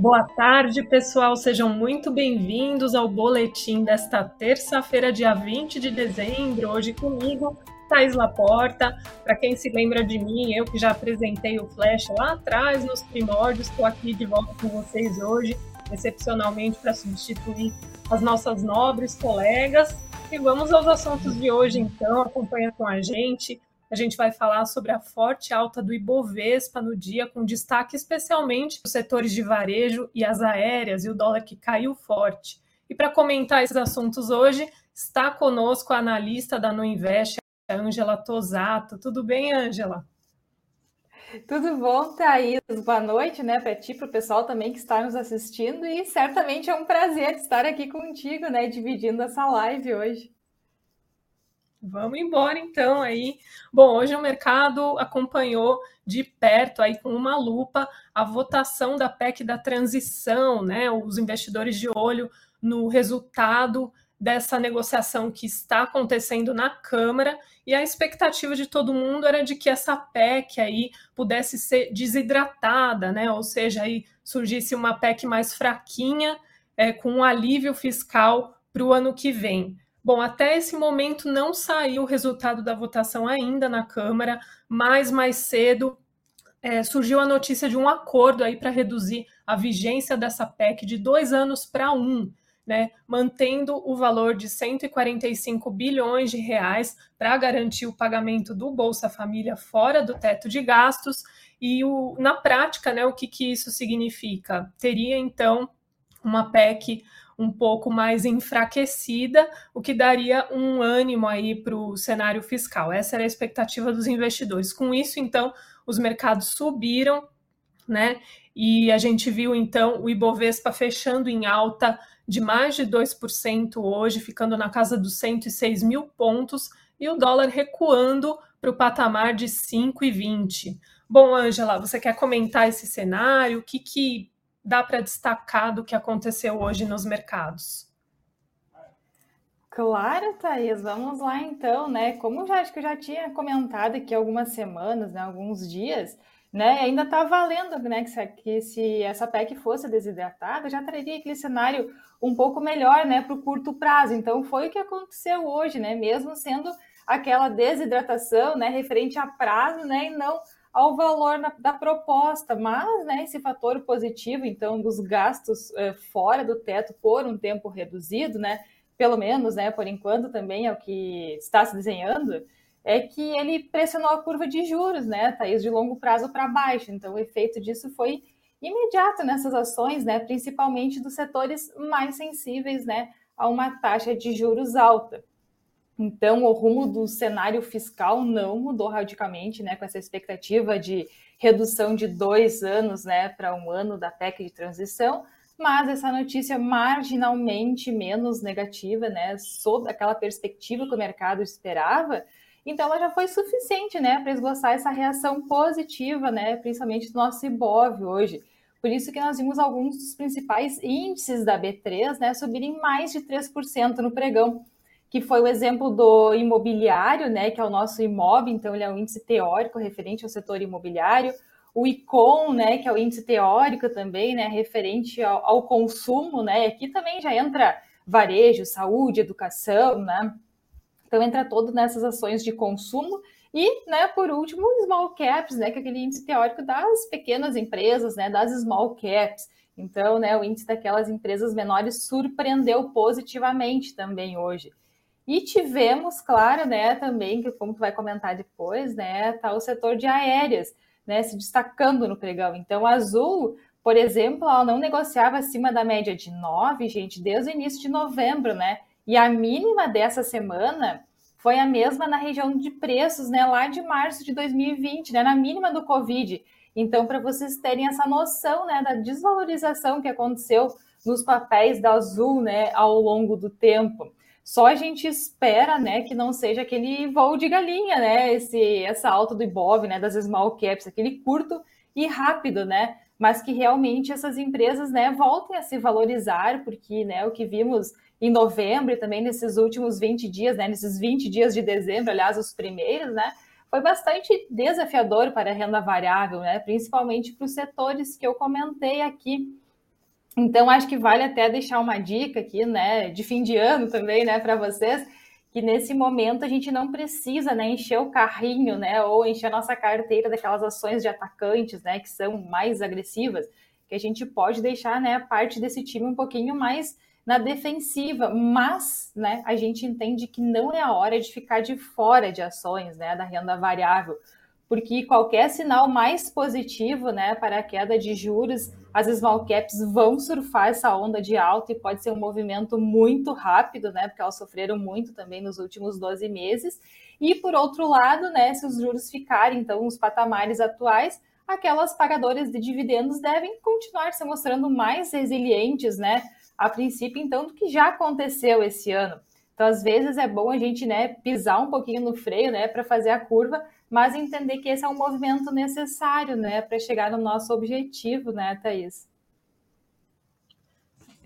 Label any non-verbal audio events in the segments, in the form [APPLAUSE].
Boa tarde, pessoal. Sejam muito bem-vindos ao boletim desta terça-feira, dia 20 de dezembro. Hoje comigo, Thais Laporta. Para quem se lembra de mim, eu que já apresentei o Flash lá atrás, nos primórdios, estou aqui de volta com vocês hoje, excepcionalmente para substituir as nossas nobres colegas. E vamos aos assuntos de hoje, então. Acompanha com a gente. A gente vai falar sobre a forte alta do Ibovespa no dia, com destaque especialmente os setores de varejo e as aéreas e o dólar que caiu forte. E para comentar esses assuntos hoje, está conosco a analista da Nuinvest, a Ângela Tosato. Tudo bem, Ângela? Tudo bom, Thaís? Boa noite, né, para ti, para o pessoal também que está nos assistindo e certamente é um prazer estar aqui contigo, né, dividindo essa live hoje. Vamos embora então aí. Bom, hoje o mercado acompanhou de perto aí com uma lupa a votação da PEC da transição, né? Os investidores de olho no resultado dessa negociação que está acontecendo na Câmara e a expectativa de todo mundo era de que essa PEC aí pudesse ser desidratada, né? Ou seja, aí surgisse uma PEC mais fraquinha é, com um alívio fiscal para o ano que vem. Bom, até esse momento não saiu o resultado da votação ainda na Câmara, mas mais cedo é, surgiu a notícia de um acordo aí para reduzir a vigência dessa PEC de dois anos para um, né, mantendo o valor de 145 bilhões de reais para garantir o pagamento do Bolsa Família fora do teto de gastos. E o, na prática, né, o que, que isso significa? Teria então uma PEC um pouco mais enfraquecida, o que daria um ânimo aí para o cenário fiscal. Essa era a expectativa dos investidores. Com isso, então, os mercados subiram, né? E a gente viu então o Ibovespa fechando em alta de mais de 2% hoje, ficando na casa dos 106 mil pontos, e o dólar recuando para o patamar de 5,20. Bom, Angela, você quer comentar esse cenário? O que, que dá para destacar do que aconteceu hoje nos mercados? Claro, Thaís, vamos lá então, né? Como já acho que eu já tinha comentado aqui algumas semanas, né, alguns dias, né? Ainda está valendo, né? Que se, que se essa PEC fosse desidratada, já traria aquele cenário um pouco melhor, né, para o curto prazo. Então foi o que aconteceu hoje, né? Mesmo sendo aquela desidratação, né, referente a prazo, né, e não ao valor na, da proposta, mas né, esse fator positivo, então, dos gastos eh, fora do teto por um tempo reduzido, né, pelo menos, né, por enquanto também é o que está se desenhando, é que ele pressionou a curva de juros, né, Thaís, de longo prazo para baixo. Então, o efeito disso foi imediato nessas ações, né, principalmente dos setores mais sensíveis, né, a uma taxa de juros alta. Então, o rumo do cenário fiscal não mudou radicalmente, né, com essa expectativa de redução de dois anos, né, para um ano da PEC de transição, mas essa notícia marginalmente menos negativa, né, sob aquela perspectiva que o mercado esperava, então ela já foi suficiente, né, para esboçar essa reação positiva, né, principalmente do nosso IBOV hoje. Por isso que nós vimos alguns dos principais índices da B3, né, subirem mais de 3% no pregão que foi o exemplo do imobiliário, né, que é o nosso IMOB, então ele é um índice teórico referente ao setor imobiliário, o ICOM, né, que é o índice teórico também, né, referente ao, ao consumo, né, aqui também já entra varejo, saúde, educação, né, então entra todo nessas ações de consumo e, né, por último, small caps, né, que é aquele índice teórico das pequenas empresas, né, das small caps. Então, né, o índice daquelas empresas menores surpreendeu positivamente também hoje. E tivemos, claro, né, também, que como tu vai comentar depois, né, tá o setor de aéreas, né, se destacando no pregão. Então, a Azul, por exemplo, ela não negociava acima da média de 9, gente, desde o início de novembro, né? E a mínima dessa semana foi a mesma na região de preços, né, lá de março de 2020, né, na mínima do Covid. Então, para vocês terem essa noção, né, da desvalorização que aconteceu nos papéis da Azul, né, ao longo do tempo. Só a gente espera, né, que não seja aquele voo de galinha, né, esse essa alta do Ibov, né, das small caps, aquele curto e rápido, né, mas que realmente essas empresas, né, voltem a se valorizar, porque, né, o que vimos em novembro e também nesses últimos 20 dias, né, nesses 20 dias de dezembro, aliás, os primeiros, né, foi bastante desafiador para a renda variável, né, principalmente para os setores que eu comentei aqui, Então, acho que vale até deixar uma dica aqui, né, de fim de ano também, né, para vocês, que nesse momento a gente não precisa, né, encher o carrinho, né, ou encher a nossa carteira daquelas ações de atacantes, né, que são mais agressivas, que a gente pode deixar, né, parte desse time um pouquinho mais na defensiva, mas, né, a gente entende que não é a hora de ficar de fora de ações, né, da renda variável, porque qualquer sinal mais positivo, né, para a queda de juros as small caps vão surfar essa onda de alta e pode ser um movimento muito rápido, né? Porque elas sofreram muito também nos últimos 12 meses. E por outro lado, né, se os juros ficarem então nos patamares atuais, aquelas pagadoras de dividendos devem continuar se mostrando mais resilientes, né? A princípio, então, do que já aconteceu esse ano. Então, às vezes é bom a gente, né, pisar um pouquinho no freio, né, para fazer a curva, mas entender que esse é um movimento necessário, né, para chegar no nosso objetivo, né, Thaís?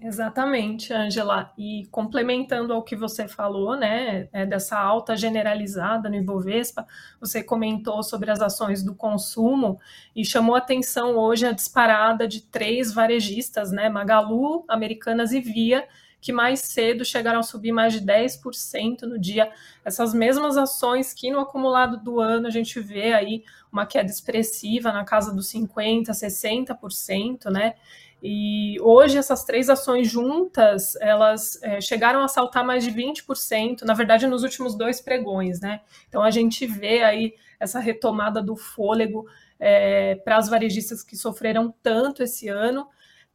Exatamente, Angela. E complementando ao que você falou, né, é dessa alta generalizada no Ibovespa, você comentou sobre as ações do consumo e chamou atenção hoje a disparada de três varejistas, né, Magalu, Americanas e Via, que mais cedo chegaram a subir mais de 10% no dia. Essas mesmas ações que no acumulado do ano a gente vê aí uma queda expressiva na casa dos 50%, 60%, né? E hoje essas três ações juntas, elas é, chegaram a saltar mais de 20%, na verdade nos últimos dois pregões, né? Então a gente vê aí essa retomada do fôlego é, para as varejistas que sofreram tanto esse ano.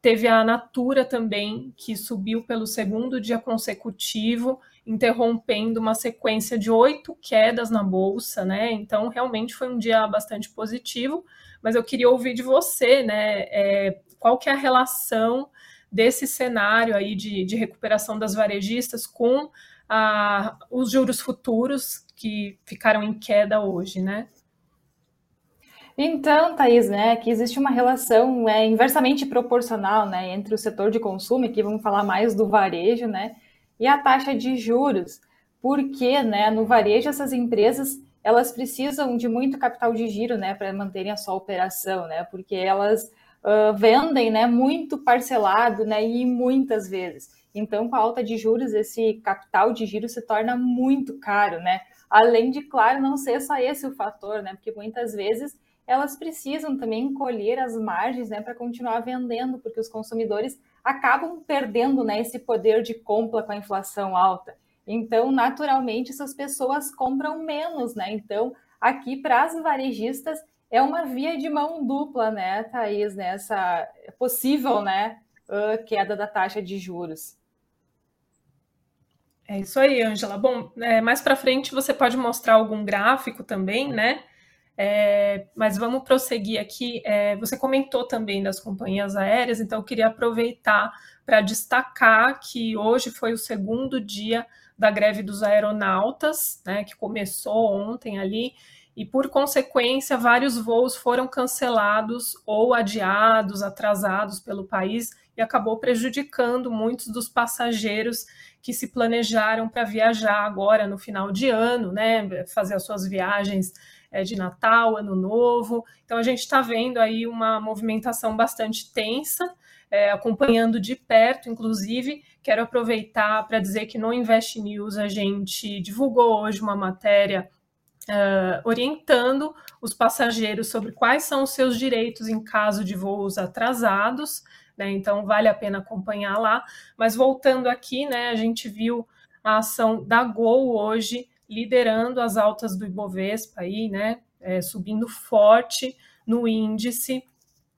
Teve a Natura também, que subiu pelo segundo dia consecutivo, interrompendo uma sequência de oito quedas na bolsa, né? Então, realmente foi um dia bastante positivo. Mas eu queria ouvir de você, né? É, qual que é a relação desse cenário aí de, de recuperação das varejistas com a, os juros futuros que ficaram em queda hoje, né? Então, Thaís, né, que existe uma relação é, inversamente proporcional né, entre o setor de consumo, aqui vamos falar mais do varejo, né, e a taxa de juros. Porque né, no varejo essas empresas elas precisam de muito capital de giro né, para manterem a sua operação, né, porque elas uh, vendem né, muito parcelado né, e muitas vezes. Então, com a alta de juros, esse capital de giro se torna muito caro, né? Além de, claro, não ser só esse o fator, né? Porque muitas vezes elas precisam também colher as margens né, para continuar vendendo, porque os consumidores acabam perdendo né, esse poder de compra com a inflação alta. Então, naturalmente, essas pessoas compram menos, né? Então, aqui para as varejistas é uma via de mão dupla, né, Thaís, nessa possível, né, queda da taxa de juros. É isso aí, Angela. Bom, é, mais para frente você pode mostrar algum gráfico também, né? É, mas vamos prosseguir aqui. É, você comentou também das companhias aéreas, então eu queria aproveitar para destacar que hoje foi o segundo dia da greve dos aeronautas, né, que começou ontem ali, e por consequência, vários voos foram cancelados ou adiados, atrasados pelo país, e acabou prejudicando muitos dos passageiros que se planejaram para viajar agora no final de ano, né, fazer as suas viagens é, de Natal, Ano Novo. Então a gente está vendo aí uma movimentação bastante tensa, é, acompanhando de perto, inclusive. Quero aproveitar para dizer que no Invest News a gente divulgou hoje uma matéria Uh, orientando os passageiros sobre quais são os seus direitos em caso de voos atrasados, né? Então vale a pena acompanhar lá. Mas voltando aqui, né, a gente viu a ação da Gol hoje liderando as altas do Ibovespa aí, né? É, subindo forte no índice,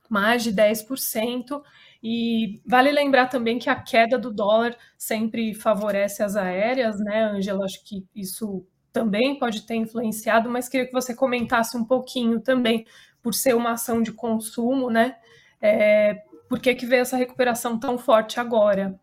mais de 10%. E vale lembrar também que a queda do dólar sempre favorece as aéreas, né, Angela? Acho que isso também pode ter influenciado, mas queria que você comentasse um pouquinho também, por ser uma ação de consumo, né? É, por que, que veio essa recuperação tão forte agora?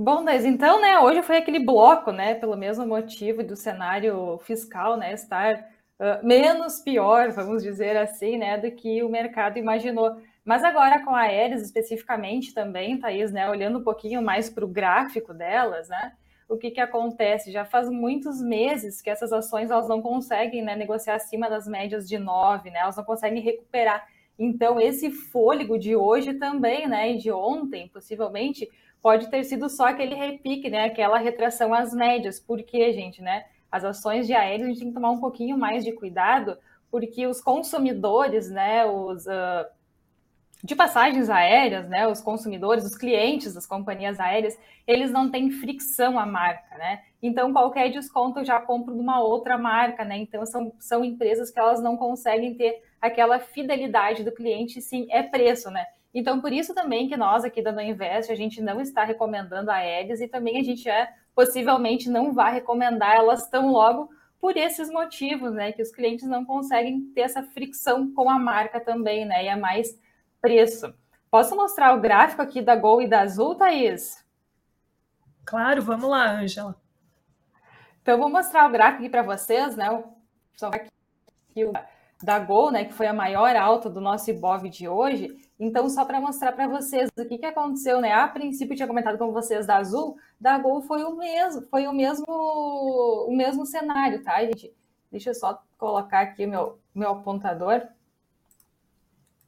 Bom, mas então, né, hoje foi aquele bloco, né, pelo mesmo motivo do cenário fiscal, né, estar uh, menos pior, vamos dizer assim, né, do que o mercado imaginou. Mas agora com a Aeres especificamente também, Thaís, né, olhando um pouquinho mais para o gráfico delas, né, o que, que acontece? Já faz muitos meses que essas ações elas não conseguem né, negociar acima das médias de 9, né, elas não conseguem recuperar Então, esse fôlego de hoje também, né, e de ontem, possivelmente, pode ter sido só aquele repique, né, aquela retração às médias. Por quê, gente, né? As ações de aéreos a gente tem que tomar um pouquinho mais de cuidado, porque os consumidores, né, os uh, de passagens aéreas, né, os consumidores, os clientes das companhias aéreas, eles não têm fricção à marca, né? Então, qualquer desconto eu já compro de uma outra marca, né? Então, são, são empresas que elas não conseguem ter aquela fidelidade do cliente, sim, é preço, né? Então, por isso também que nós aqui da No Invest, a gente não está recomendando aéreas e também a gente é, possivelmente não vai recomendar elas tão logo por esses motivos, né? Que os clientes não conseguem ter essa fricção com a marca também, né? E é mais preço. Posso mostrar o gráfico aqui da Gol e da Azul, Thaís? Claro, vamos lá, Ângela. Então, vou mostrar o gráfico aqui para vocês, né? Só aqui o da Gol, né, que foi a maior alta do nosso Ibov de hoje. Então, só para mostrar para vocês o que, que aconteceu, né? A princípio, tinha comentado com vocês da Azul, da Gol foi o mesmo, foi o mesmo, o mesmo cenário, tá, gente? Deixa eu só colocar aqui o meu, meu apontador.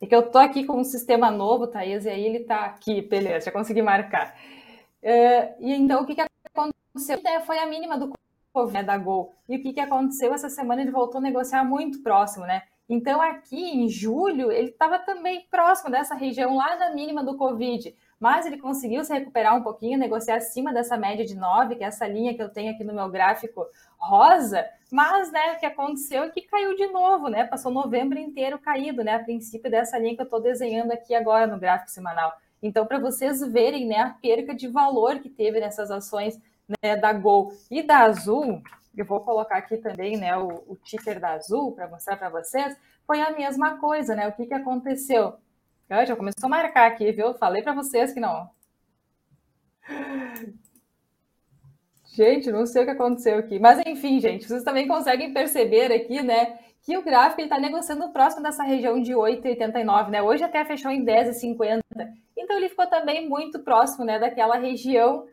É que eu tô aqui com um sistema novo, Thaís, e aí ele tá aqui, beleza, já consegui marcar. Uh, e então, o que, que aconteceu? É, foi a mínima do Covid, né, da Gol. E o que, que aconteceu? Essa semana ele voltou a negociar muito próximo, né? Então, aqui em julho, ele estava também próximo dessa região lá da mínima do Covid, mas ele conseguiu se recuperar um pouquinho, negociar acima dessa média de 9, que é essa linha que eu tenho aqui no meu gráfico rosa, mas, né, o que aconteceu é que caiu de novo, né? Passou novembro inteiro caído, né? A princípio dessa linha que eu estou desenhando aqui agora no gráfico semanal. Então, para vocês verem, né, a perca de valor que teve nessas ações né, da Gol e da Azul, eu vou colocar aqui também, né, o, o ticker da Azul para mostrar para vocês, foi a mesma coisa, né? O que, que aconteceu? Eu já começou a marcar aqui, viu? Falei para vocês que não. Gente, não sei o que aconteceu aqui. Mas enfim, gente, vocês também conseguem perceber aqui, né, que o gráfico está negociando próximo dessa região de 8,89, né? Hoje até fechou em 10,50. Então ele ficou também muito próximo, né, daquela região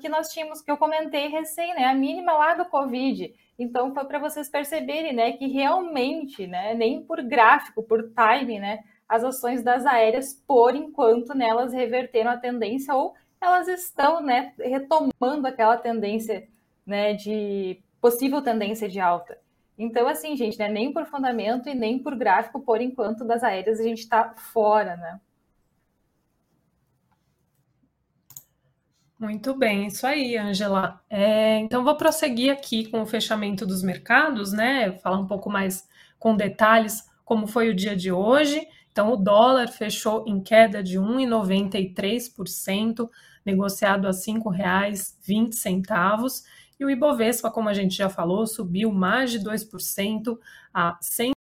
que nós tínhamos, que eu comentei recém, né, a mínima lá do Covid. Então foi para vocês perceberem, né, que realmente, né, nem por gráfico, por timing, né, as ações das aéreas, por enquanto, né, reverteram a tendência ou elas estão né, retomando aquela tendência né, de possível tendência de alta. Então, assim, gente, né, nem por fundamento e nem por gráfico, por enquanto, das aéreas a gente está fora, né? Muito bem, isso aí, Angela. É, então, vou prosseguir aqui com o fechamento dos mercados, né? Falar um pouco mais com detalhes como foi o dia de hoje. Então, o dólar fechou em queda de 1,93%, negociado a R$ 5,20. E o Ibovespa, como a gente já falou, subiu mais de 2% a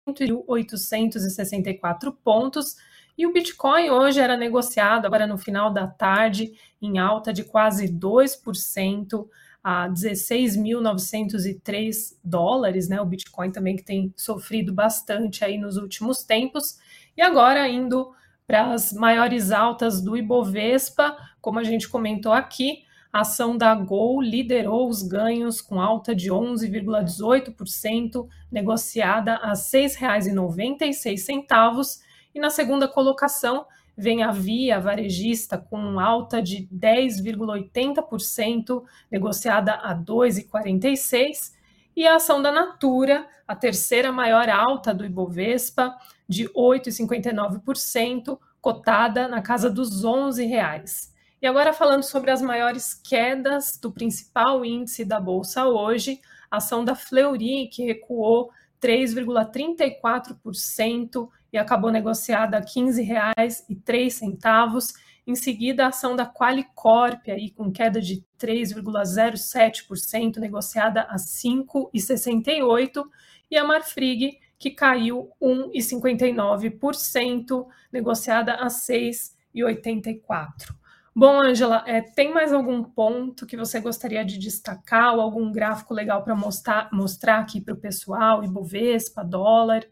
100.864 pontos. E o Bitcoin hoje era negociado, agora no final da tarde, em alta de quase 2%, a 16.903 dólares, né? O Bitcoin também que tem sofrido bastante aí nos últimos tempos. E agora indo para as maiores altas do Ibovespa, como a gente comentou aqui, a ação da Gol liderou os ganhos com alta de 11,18%, negociada a R$ 6,96. E na segunda colocação vem a Via Varejista com alta de 10,80%, negociada a R$ 2,46. E a ação da Natura, a terceira maior alta do Ibovespa, de 8,59%, cotada na casa dos R$ 11,00. E agora falando sobre as maiores quedas do principal índice da bolsa hoje, a ação da Fleury, que recuou 3,34% e acabou negociada a R$ 15,03. Em seguida, a ação da Qualicorp, aí, com queda de 3,07%, negociada a R$ 5,68%, e a Marfrig, que caiu 1,59%, negociada a R$ 6,84%. Bom, Angela, é, tem mais algum ponto que você gostaria de destacar ou algum gráfico legal para mostrar, mostrar aqui para o pessoal, Ibovespa, dólar?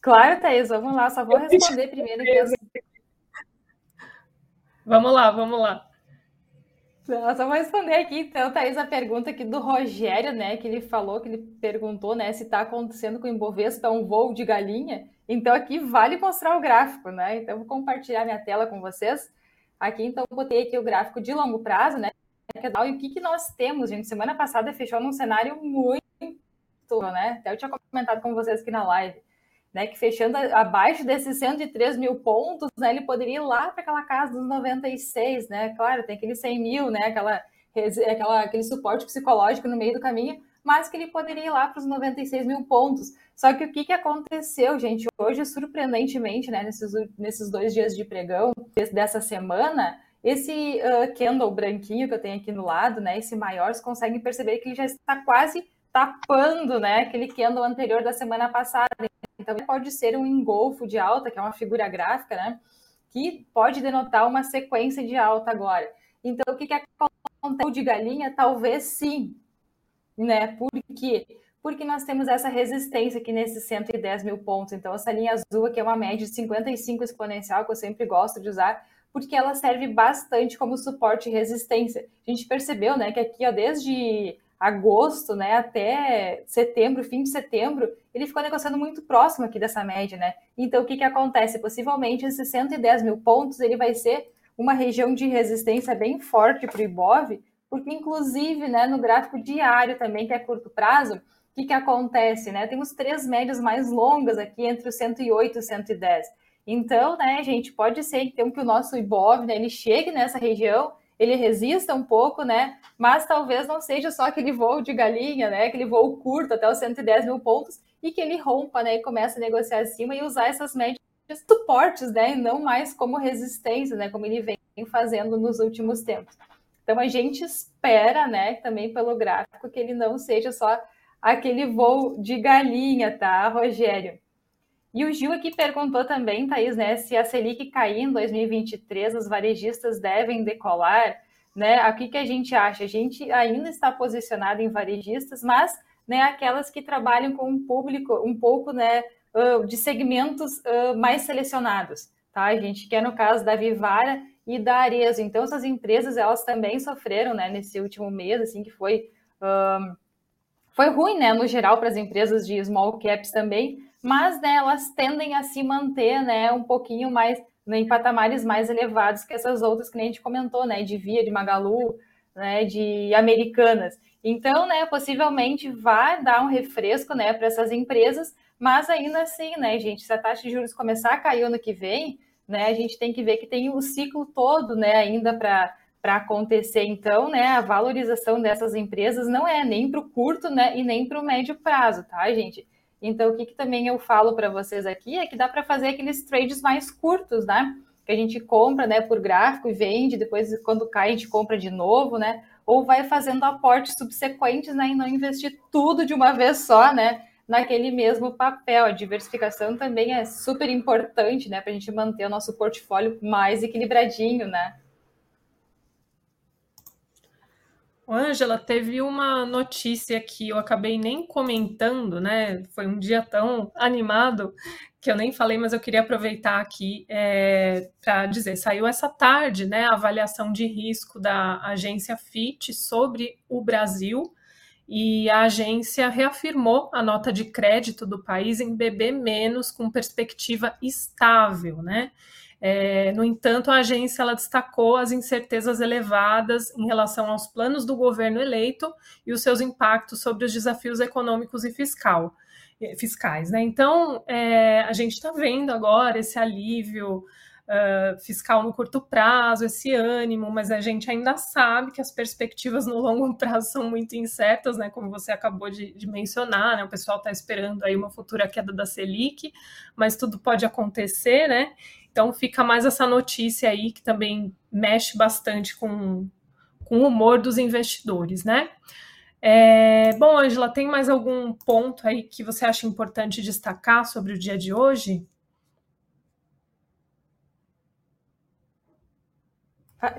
Claro, Thaís, vamos lá, só vou responder primeiro. Que Vamos lá, vamos lá. Não, só vou responder aqui, então, Thaís, a pergunta aqui do Rogério, né, que ele falou, que ele perguntou, né, se está acontecendo com o Ibovespa um voo de galinha. Então, aqui vale mostrar o gráfico, né? Então, vou compartilhar minha tela com vocês. Aqui, então, botei aqui o gráfico de longo prazo, né? E o que, que nós temos, gente? Semana passada fechou num cenário muito, né? Até eu tinha comentado com vocês aqui na live né, que fechando abaixo desses 103 mil pontos, né, ele poderia ir lá para aquela casa dos 96, né? Claro, tem aqueles 100 mil, né? Aquela, aquela, aquele suporte psicológico no meio do caminho, mas que ele poderia ir lá para os 96 mil pontos. Só que o que, que aconteceu, gente? Hoje, surpreendentemente, né, nesses, nesses dois dias de pregão dessa semana, esse uh, candle branquinho que eu tenho aqui no lado, né, esse maior, vocês conseguem perceber que ele já está quase tapando, né, aquele candle anterior da semana passada. Então, pode ser um engolfo de alta, que é uma figura gráfica, né? Que pode denotar uma sequência de alta agora. Então, o que, que acontece de galinha? Talvez sim, né? Por quê? Porque nós temos essa resistência aqui nesses 110 mil pontos. Então, essa linha azul aqui é uma média de 55 exponencial, que eu sempre gosto de usar, porque ela serve bastante como suporte e resistência. A gente percebeu, né, que aqui, ó, desde agosto, né, até setembro, fim de setembro, ele ficou negociando muito próximo aqui dessa média, né? Então, o que, que acontece? Possivelmente, esses 110 mil pontos, ele vai ser uma região de resistência bem forte para o Ibov, porque, inclusive, né, no gráfico diário também, que é curto prazo, o que, que acontece, né? Temos três médias mais longas aqui, entre o 108 e o 110. Então, né, gente, pode ser então, que o nosso Ibov, né, ele chegue nessa região ele resista um pouco, né? Mas talvez não seja só aquele voo de galinha, né? Aquele voo curto até os 110 mil pontos e que ele rompa, né? E comece a negociar acima e usar essas médias suportes, né? E não mais como resistência, né? Como ele vem fazendo nos últimos tempos. Então a gente espera, né? Também pelo gráfico que ele não seja só aquele voo de galinha, tá, Rogério? E o Gil aqui perguntou também, Thaís, né, se a Selic cair em 2023, os varejistas devem decolar, né? O que, a gente acha? A gente ainda está posicionado em varejistas, mas né, aquelas que trabalham com um público um pouco né, de segmentos mais selecionados, tá? A gente quer no caso da Vivara e da Arezo. Então, essas empresas, elas também sofreram, né, nesse último mês, assim, que foi... foi ruim, né, no geral, para as empresas de small caps também, mas né, elas tendem a se manter né, um pouquinho mais né, em patamares mais elevados que essas outras que a gente comentou, né, de Via, de Magalu, né, de Americanas. Então, né, possivelmente vai dar um refresco né, para essas empresas, mas ainda assim, né, gente, se a taxa de juros começar a cair ano que vem, né, a gente tem que ver que tem o ciclo todo né, ainda para para acontecer. Então, né, a valorização dessas empresas não é nem para o curto né, e nem para o médio prazo, tá, gente? Então, o que, que também eu falo para vocês aqui é que dá para fazer aqueles trades mais curtos, né? Que a gente compra, né, por gráfico e vende, depois quando cai a gente compra de novo, né? Ou vai fazendo aportes subsequentes, né, e não investir tudo de uma [LAUGHS] vez só, né? Naquele mesmo papel. A diversificação também é super importante, né, para a gente manter o nosso portfólio mais equilibradinho, né? Ângela, teve uma notícia que eu acabei nem comentando, né? Foi um dia tão animado que eu nem falei, mas eu queria aproveitar aqui é, para dizer: saiu essa tarde, né? A avaliação de risco da agência FIT sobre o Brasil e a agência reafirmou a nota de crédito do país em BB menos com perspectiva estável, né? É, no entanto, a agência ela destacou as incertezas elevadas em relação aos planos do governo eleito e os seus impactos sobre os desafios econômicos e fiscal, fiscais. Né? Então, é, a gente está vendo agora esse alívio uh, fiscal no curto prazo, esse ânimo, mas a gente ainda sabe que as perspectivas no longo [LAUGHS] prazo são muito incertas, né? como você acabou de, de mencionar, né? o pessoal está esperando aí uma futura queda da Selic, mas tudo pode acontecer, né? Então fica mais essa notícia aí que também mexe bastante com, com o humor dos investidores, né? É, bom, Angela, tem mais algum ponto aí que você acha importante destacar sobre o dia de hoje?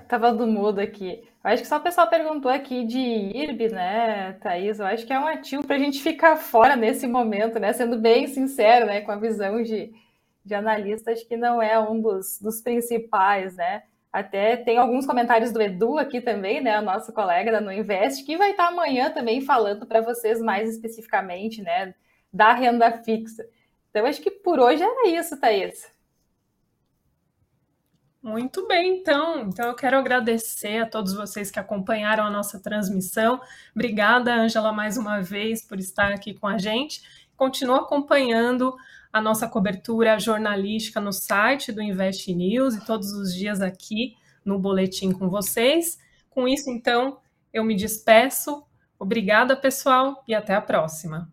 Tava do mudo aqui. Eu acho que só o pessoal perguntou aqui de IRB, né, Thaís? Eu acho que é um ativo para a gente ficar fora nesse momento, né? Sendo bem sincero, né, com a visão de, de analista, acho que não é um dos, dos principais, né? Até tem alguns comentários do Edu aqui também, né, o nosso colega da No Invest, que vai estar amanhã também falando para vocês mais especificamente, né, da renda fixa. Então, acho que por hoje era isso, Thaís. Muito bem, então. Então eu quero agradecer a todos vocês que acompanharam a nossa transmissão. Obrigada, Ângela, mais uma vez por estar aqui com a gente. Continua acompanhando a nossa cobertura jornalística no site do Invest News e todos os dias aqui no boletim com vocês. Com isso, então, eu me despeço. Obrigada, pessoal, e até a próxima.